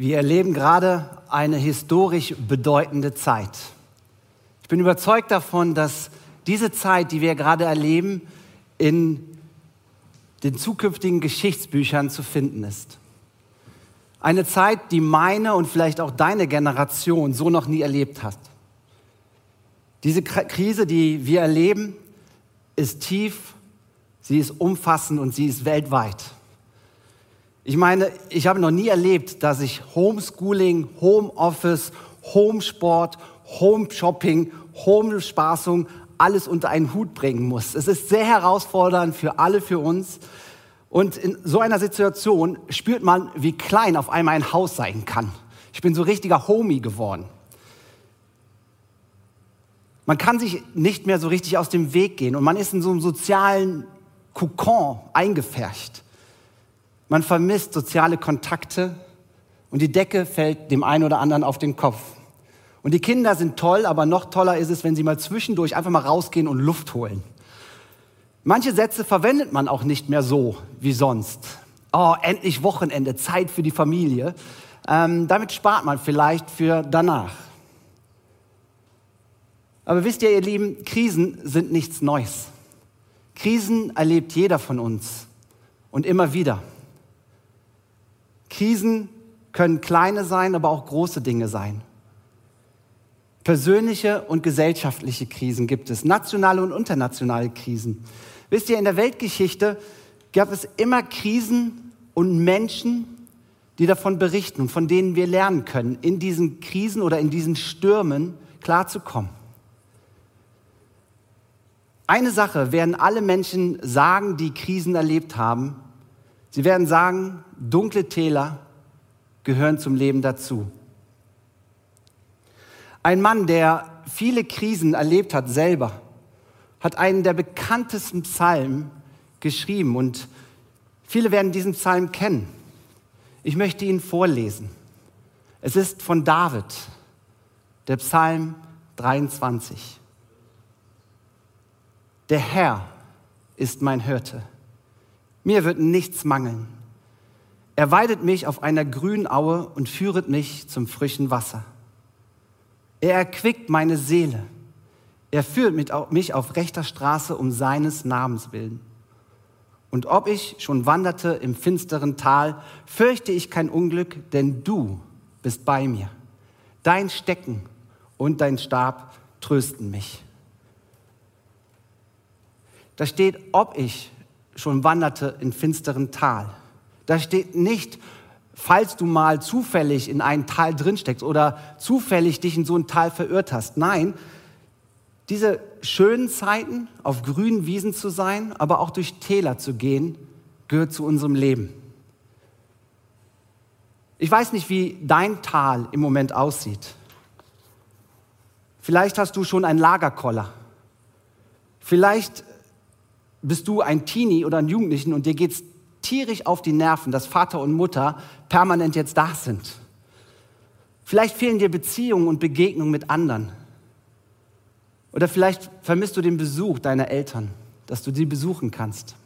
Wir erleben gerade eine historisch bedeutende Zeit. Ich bin überzeugt davon, dass diese Zeit, die wir gerade erleben, in den zukünftigen Geschichtsbüchern zu finden ist. Eine Zeit, die meine und vielleicht auch deine Generation so noch nie erlebt hat. Diese Krise, die wir erleben, ist tief, sie ist umfassend und sie ist weltweit. Ich meine, ich habe noch nie erlebt, dass ich Homeschooling, Homeoffice, Homesport, Homeshopping, Homespaßung alles unter einen Hut bringen muss. Es ist sehr herausfordernd für alle, für uns. Und in so einer Situation spürt man, wie klein auf einmal ein Haus sein kann. Ich bin so richtiger Homie geworden. Man kann sich nicht mehr so richtig aus dem Weg gehen und man ist in so einem sozialen Kokon eingefärcht. Man vermisst soziale Kontakte und die Decke fällt dem einen oder anderen auf den Kopf. Und die Kinder sind toll, aber noch toller ist es, wenn sie mal zwischendurch einfach mal rausgehen und Luft holen. Manche Sätze verwendet man auch nicht mehr so wie sonst. Oh, endlich Wochenende, Zeit für die Familie. Ähm, damit spart man vielleicht für danach. Aber wisst ihr, ihr Lieben, Krisen sind nichts Neues. Krisen erlebt jeder von uns und immer wieder. Krisen können kleine sein, aber auch große Dinge sein. Persönliche und gesellschaftliche Krisen gibt es, nationale und internationale Krisen. Wisst ihr, in der Weltgeschichte gab es immer Krisen und Menschen, die davon berichten und von denen wir lernen können, in diesen Krisen oder in diesen Stürmen klarzukommen. Eine Sache werden alle Menschen sagen, die Krisen erlebt haben, Sie werden sagen, dunkle Täler gehören zum Leben dazu. Ein Mann, der viele Krisen erlebt hat selber, hat einen der bekanntesten Psalmen geschrieben und viele werden diesen Psalm kennen. Ich möchte ihn vorlesen. Es ist von David, der Psalm 23. Der Herr ist mein Hirte. Mir wird nichts mangeln. Er weidet mich auf einer grünen Aue und führet mich zum frischen Wasser. Er erquickt meine Seele. Er führt mich auf rechter Straße um seines Namens willen. Und ob ich schon wanderte im finsteren Tal, fürchte ich kein Unglück, denn du bist bei mir. Dein Stecken und dein Stab trösten mich. Da steht, ob ich schon wanderte in finsteren Tal. Da steht nicht, falls du mal zufällig in ein Tal drinsteckst oder zufällig dich in so ein Tal verirrt hast. Nein, diese schönen Zeiten, auf grünen Wiesen zu sein, aber auch durch Täler zu gehen, gehört zu unserem Leben. Ich weiß nicht, wie dein Tal im Moment aussieht. Vielleicht hast du schon einen Lagerkoller. Vielleicht bist du ein Teenie oder ein Jugendlichen und dir geht's tierisch auf die Nerven, dass Vater und Mutter permanent jetzt da sind. Vielleicht fehlen dir Beziehungen und Begegnungen mit anderen. Oder vielleicht vermisst du den Besuch deiner Eltern, dass du sie besuchen kannst.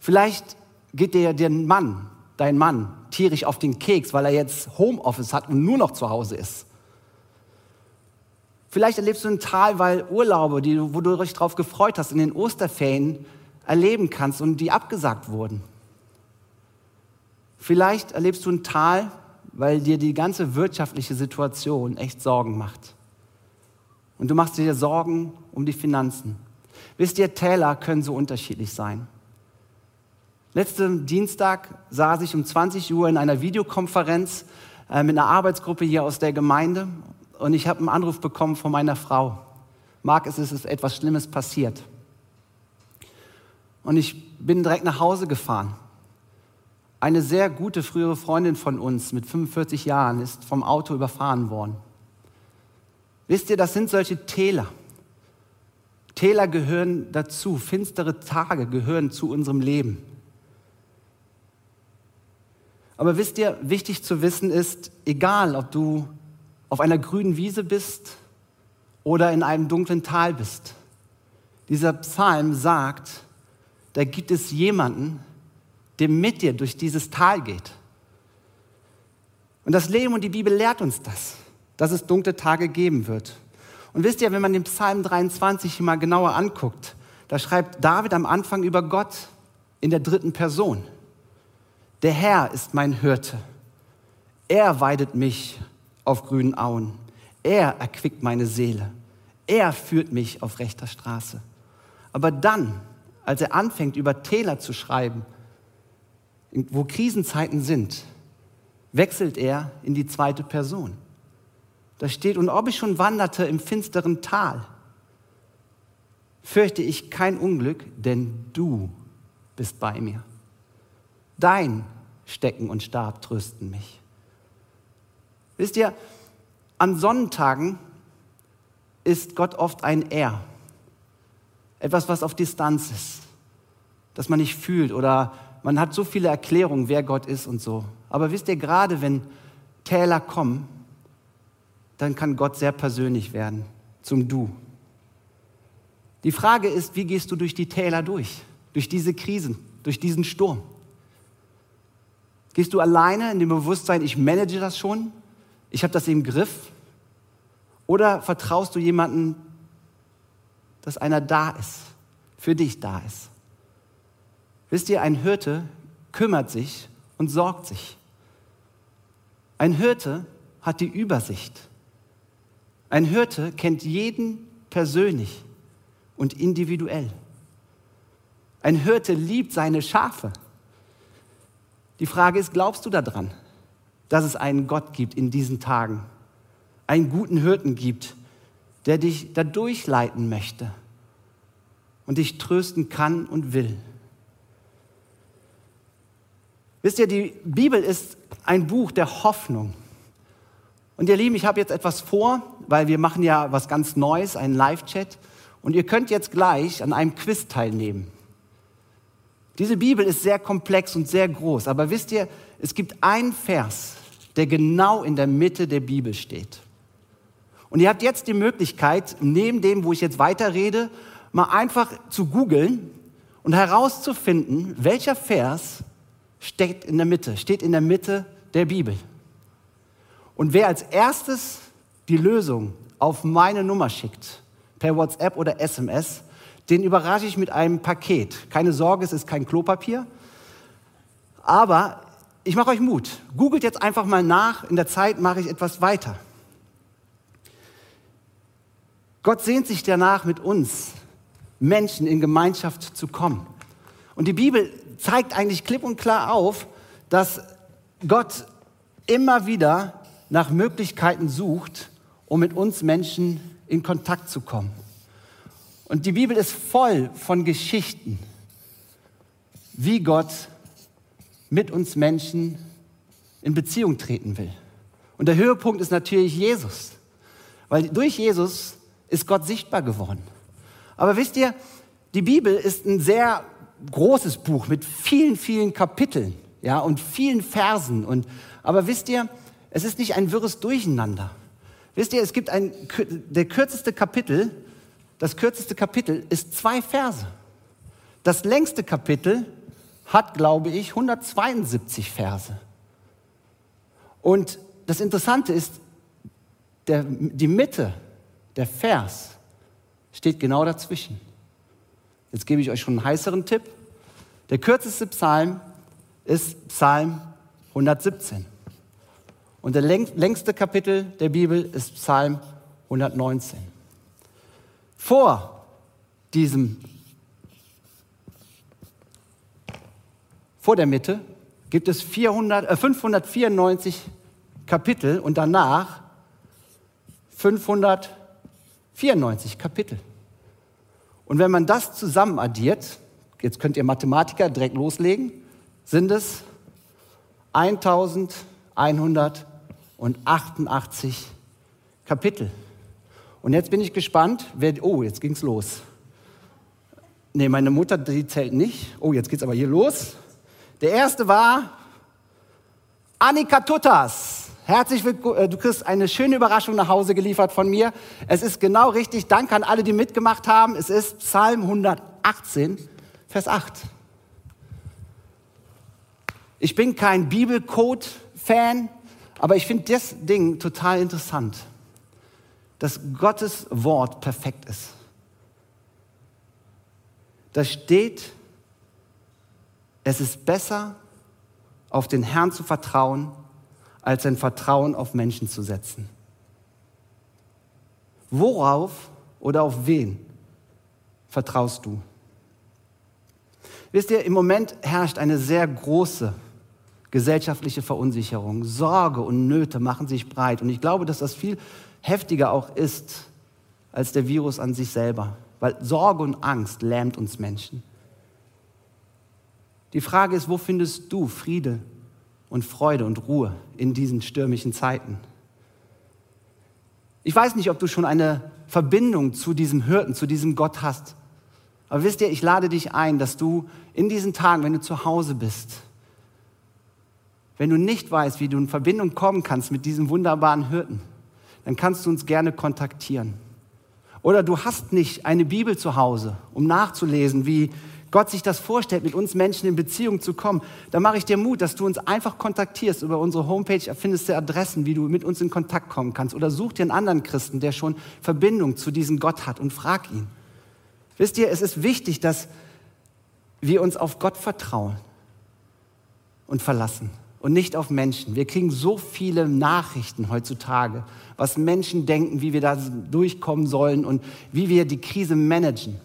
Vielleicht geht dir der Mann, dein Mann, tierisch auf den Keks, weil er jetzt Homeoffice hat und nur noch zu Hause ist. Vielleicht erlebst du ein Tal, weil Urlaube, die, wo du dich darauf gefreut hast, in den Osterferien erleben kannst und die abgesagt wurden. Vielleicht erlebst du ein Tal, weil dir die ganze wirtschaftliche Situation echt Sorgen macht. Und du machst dir Sorgen um die Finanzen. Wisst ihr, Täler können so unterschiedlich sein. Letzten Dienstag saß ich um 20 Uhr in einer Videokonferenz äh, mit einer Arbeitsgruppe hier aus der Gemeinde und ich habe einen Anruf bekommen von meiner Frau. Marc, es ist etwas Schlimmes passiert. Und ich bin direkt nach Hause gefahren. Eine sehr gute frühere Freundin von uns mit 45 Jahren ist vom Auto überfahren worden. Wisst ihr, das sind solche Täler. Täler gehören dazu, finstere Tage gehören zu unserem Leben. Aber wisst ihr, wichtig zu wissen ist, egal ob du auf einer grünen Wiese bist oder in einem dunklen Tal bist. Dieser Psalm sagt, da gibt es jemanden, der mit dir durch dieses Tal geht. Und das Leben und die Bibel lehrt uns das, dass es dunkle Tage geben wird. Und wisst ihr, wenn man den Psalm 23 mal genauer anguckt, da schreibt David am Anfang über Gott in der dritten Person. Der Herr ist mein Hirte. Er weidet mich auf grünen Auen. Er erquickt meine Seele. Er führt mich auf rechter Straße. Aber dann, als er anfängt, über Täler zu schreiben, wo Krisenzeiten sind, wechselt er in die zweite Person. Da steht, und ob ich schon wanderte im finsteren Tal, fürchte ich kein Unglück, denn du bist bei mir. Dein Stecken und Stab trösten mich. Wisst ihr, an Sonnentagen ist Gott oft ein Er. Etwas, was auf Distanz ist, das man nicht fühlt oder man hat so viele Erklärungen, wer Gott ist und so. Aber wisst ihr, gerade wenn Täler kommen, dann kann Gott sehr persönlich werden, zum Du. Die Frage ist, wie gehst du durch die Täler durch, durch diese Krisen, durch diesen Sturm? Gehst du alleine in dem Bewusstsein, ich manage das schon, ich habe das im Griff? Oder vertraust du jemandem, dass einer da ist, für dich da ist? Wisst ihr, ein Hirte kümmert sich und sorgt sich. Ein Hirte hat die Übersicht. Ein Hirte kennt jeden persönlich und individuell. Ein Hirte liebt seine Schafe. Die Frage ist, glaubst du daran, dass es einen Gott gibt in diesen Tagen? Einen guten Hirten gibt, der dich da durchleiten möchte und dich trösten kann und will. Wisst ihr, die Bibel ist ein Buch der Hoffnung. Und ihr Lieben, ich habe jetzt etwas vor, weil wir machen ja was ganz Neues, einen Live-Chat. Und ihr könnt jetzt gleich an einem Quiz teilnehmen. Diese Bibel ist sehr komplex und sehr groß, aber wisst ihr, es gibt einen Vers, der genau in der Mitte der Bibel steht. Und ihr habt jetzt die Möglichkeit, neben dem, wo ich jetzt weiterrede, mal einfach zu googeln und herauszufinden, welcher Vers steht in der Mitte, steht in der Mitte der Bibel. Und wer als erstes die Lösung auf meine Nummer schickt, per WhatsApp oder SMS, den überrasche ich mit einem Paket. Keine Sorge, es ist kein Klopapier. Aber ich mache euch Mut. Googelt jetzt einfach mal nach. In der Zeit mache ich etwas weiter. Gott sehnt sich danach, mit uns Menschen in Gemeinschaft zu kommen. Und die Bibel zeigt eigentlich klipp und klar auf, dass Gott immer wieder nach Möglichkeiten sucht, um mit uns Menschen in Kontakt zu kommen. Und die Bibel ist voll von Geschichten, wie Gott mit uns Menschen in Beziehung treten will. Und der Höhepunkt ist natürlich Jesus, weil durch Jesus ist Gott sichtbar geworden. Aber wisst ihr, die Bibel ist ein sehr großes Buch mit vielen, vielen Kapiteln, ja, und vielen Versen. Und, aber wisst ihr, es ist nicht ein wirres Durcheinander. Wisst ihr, es gibt ein, der kürzeste Kapitel, das kürzeste Kapitel ist zwei Verse. Das längste Kapitel hat, glaube ich, 172 Verse. Und das Interessante ist, der, die Mitte, der Vers, steht genau dazwischen. Jetzt gebe ich euch schon einen heißeren Tipp. Der kürzeste Psalm ist Psalm 117. Und der längste Kapitel der Bibel ist Psalm 119. Vor diesem, vor der Mitte gibt es 400, äh 594 Kapitel und danach 594 Kapitel. Und wenn man das zusammen addiert, jetzt könnt ihr Mathematiker direkt loslegen, sind es 1188 Kapitel. Und jetzt bin ich gespannt, wer, oh, jetzt ging's los. Nee, meine Mutter, die zählt nicht. Oh, jetzt geht's aber hier los. Der erste war Annika Tuttas. Herzlich willkommen. Äh, du kriegst eine schöne Überraschung nach Hause geliefert von mir. Es ist genau richtig. Danke an alle, die mitgemacht haben. Es ist Psalm 118, Vers 8. Ich bin kein Bibelcode-Fan, Aber ich finde das Ding total interessant, dass Gottes Wort perfekt ist. Da steht, es ist besser, auf den Herrn zu vertrauen, als ein Vertrauen auf Menschen zu setzen. Worauf oder auf wen vertraust du? Wisst ihr, im Moment herrscht eine sehr große gesellschaftliche Verunsicherung. Sorge und Nöte machen sich breit. Und ich glaube, dass das viel heftiger auch ist als der Virus an sich selber. Weil Sorge und Angst lähmt uns Menschen. Die Frage ist, wo findest du Friede und Freude und Ruhe in diesen stürmischen Zeiten? Ich weiß nicht, ob du schon eine Verbindung zu diesem Hirten, zu diesem Gott hast. Aber wisst ihr, ich lade dich ein, dass du in diesen Tagen, wenn du zu Hause bist, wenn du nicht weißt, wie du in Verbindung kommen kannst mit diesem wunderbaren Hirten, dann kannst du uns gerne kontaktieren. Oder du hast nicht eine Bibel zu Hause, um nachzulesen, wie Gott sich das vorstellt, mit uns Menschen in Beziehung zu kommen, dann mache ich dir Mut, dass du uns einfach kontaktierst. Über unsere Homepage findest du Adressen, wie du mit uns in Kontakt kommen kannst. Oder such dir einen anderen Christen, der schon Verbindung zu diesem Gott hat und frag ihn. Wisst ihr, es ist wichtig, dass wir uns auf Gott vertrauen und verlassen und nicht auf Menschen. Wir kriegen so viele Nachrichten heutzutage, was Menschen denken, wie wir da durchkommen sollen und wie wir die Krise managen.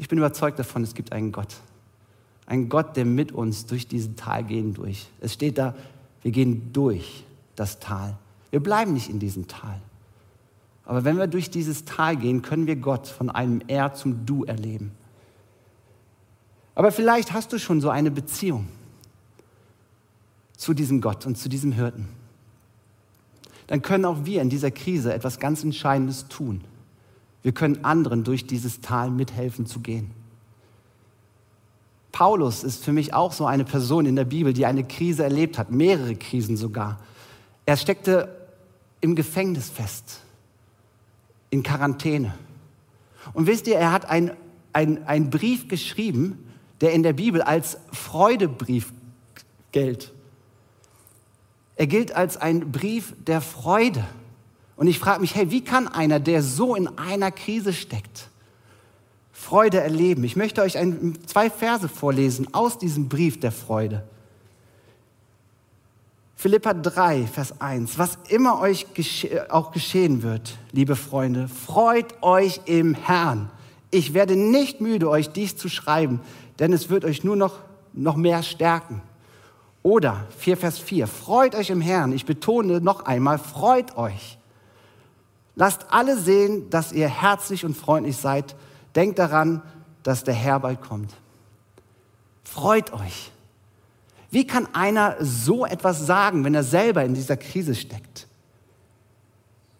Ich bin überzeugt davon, es gibt einen Gott. Einen Gott, der mit uns durch diesen Tal gehen durch. Es steht da, wir gehen durch das Tal. Wir bleiben nicht in diesem Tal. Aber wenn wir durch dieses Tal gehen, können wir Gott von einem Er zum Du erleben. Aber vielleicht hast du schon so eine Beziehung zu diesem Gott und zu diesem Hirten. Dann können auch wir in dieser Krise etwas ganz Entscheidendes tun. Wir können anderen durch dieses Tal mithelfen zu gehen. Paulus ist für mich auch so eine Person in der Bibel, die eine Krise erlebt hat, mehrere Krisen sogar. Er steckte im Gefängnis fest, in Quarantäne. Und wisst ihr, er hat einen Brief geschrieben, der in der Bibel als Freudebrief gilt. Er gilt als ein Brief der Freude. Und ich frage mich, hey, wie kann einer, der so in einer Krise steckt, Freude erleben? Ich möchte euch ein, zwei Verse vorlesen aus diesem Brief der Freude. Philippa 3, Vers 1. Was immer euch gesche auch geschehen wird, liebe Freunde, freut euch im Herrn. Ich werde nicht müde, euch dies zu schreiben, denn es wird euch nur noch, noch mehr stärken. Oder 4 Vers 4, freut euch im Herrn. Ich betone noch einmal, freut euch. Lasst alle sehen, dass ihr herzlich und freundlich seid. Denkt daran, dass der Herr bald kommt. Freut euch. Wie kann einer so etwas sagen, wenn er selber in dieser Krise steckt?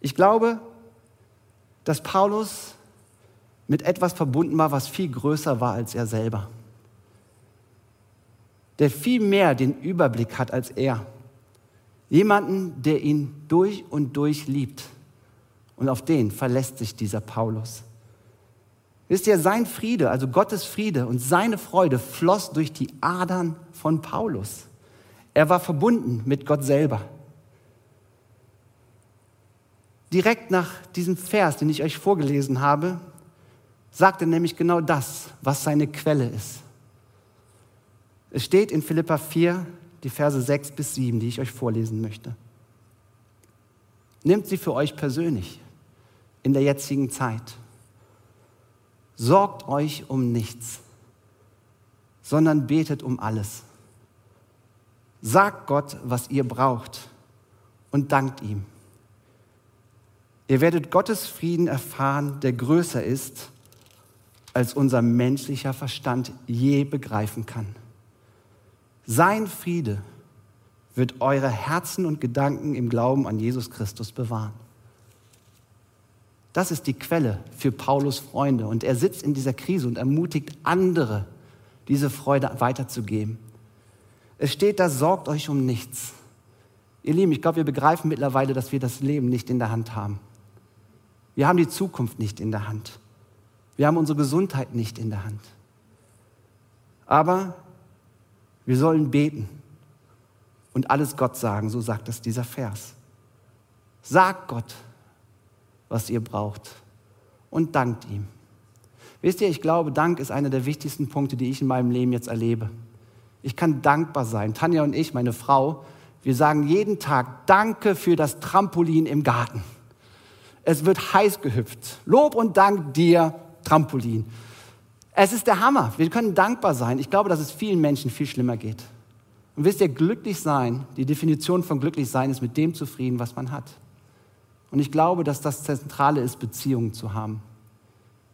Ich glaube, dass Paulus mit etwas verbunden war, was viel größer war als er selber. Der viel mehr den Überblick hat als er. Jemanden, der ihn durch und durch liebt und auf den verlässt sich dieser Paulus. Wisst ihr, sein Friede, also Gottes Friede und seine Freude floss durch die Adern von Paulus. Er war verbunden mit Gott selber. Direkt nach diesem Vers, den ich euch vorgelesen habe, sagt er nämlich genau das, was seine Quelle ist. Es steht in Philippa 4, die Verse 6 bis 7, die ich euch vorlesen möchte. Nehmt sie für euch persönlich in der jetzigen Zeit. Sorgt euch um nichts, sondern betet um alles. Sagt Gott, was ihr braucht und dankt ihm. Ihr werdet Gottes Frieden erfahren, der größer ist, als unser menschlicher Verstand je begreifen kann. Sein Friede wird eure Herzen und Gedanken im Glauben an Jesus Christus bewahren. Das ist die Quelle für Paulus Freunde. Und er sitzt in dieser Krise und ermutigt andere, diese Freude weiterzugeben. Es steht da, sorgt euch um nichts. Ihr Lieben, ich glaube, wir begreifen mittlerweile, dass wir das Leben nicht in der Hand haben. Wir haben die Zukunft nicht in der Hand. Wir haben unsere Gesundheit nicht in der Hand. Aber wir sollen beten. und alles Gott sagen, so sagt es dieser Vers. Sagt Gott, was ihr braucht und dankt ihm. Wisst ihr, ich glaube, Dank ist einer der wichtigsten Punkte, die ich in meinem Leben jetzt erlebe. Ich kann dankbar sein. Tanja und ich, meine Frau, wir sagen jeden Tag Danke für das Trampolin im Garten. Es wird heiß gehüpft. Lob und Dank dir, Trampolin. Es ist der Hammer. Wir können dankbar sein. Ich glaube, dass es vielen Menschen viel schlimmer geht. Und wisst ihr, glücklich sein, die Definition von glücklich sein ist mit dem zufrieden, was man hat. Und ich glaube, dass das Zentrale ist, Beziehungen zu haben.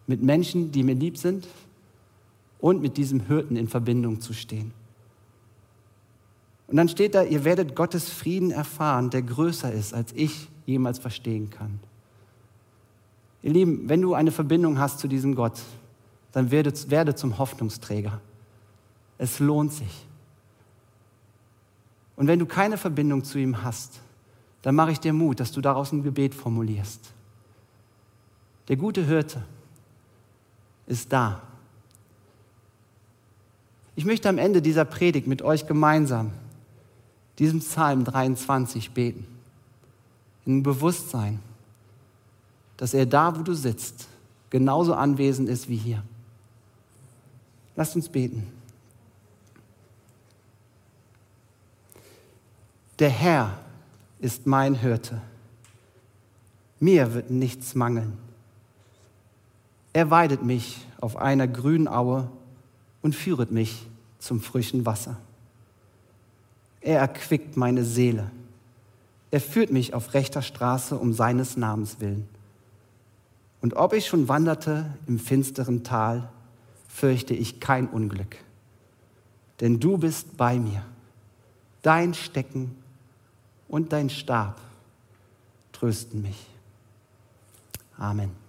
Mit Menschen, die mir lieb sind und mit diesem Hirten in Verbindung zu stehen. Und dann steht da, ihr werdet Gottes Frieden erfahren, der größer ist, als ich jemals verstehen kann. Ihr Lieben, wenn du eine Verbindung hast zu diesem Gott, dann werde, werde zum Hoffnungsträger. Es lohnt sich. Und wenn du keine Verbindung zu ihm hast, dann mache ich dir Mut, dass du daraus ein Gebet formulierst. Der gute Hirte ist da. Ich möchte am Ende dieser Predigt mit euch gemeinsam diesem Psalm 23 beten. In Bewusstsein, dass er da, wo du sitzt, genauso anwesend ist wie hier. Lasst uns beten. Der Herr ist mein Hirte. Mir wird nichts mangeln. Er weidet mich auf einer grünen Aue und führet mich zum frischen Wasser. Er erquickt meine Seele. Er führt mich auf rechter Straße um seines Namens willen. Und ob ich schon wanderte im finsteren Tal, fürchte ich kein Unglück. Denn du bist bei mir. Dein Stecken und dein Stab trösten mich. Amen.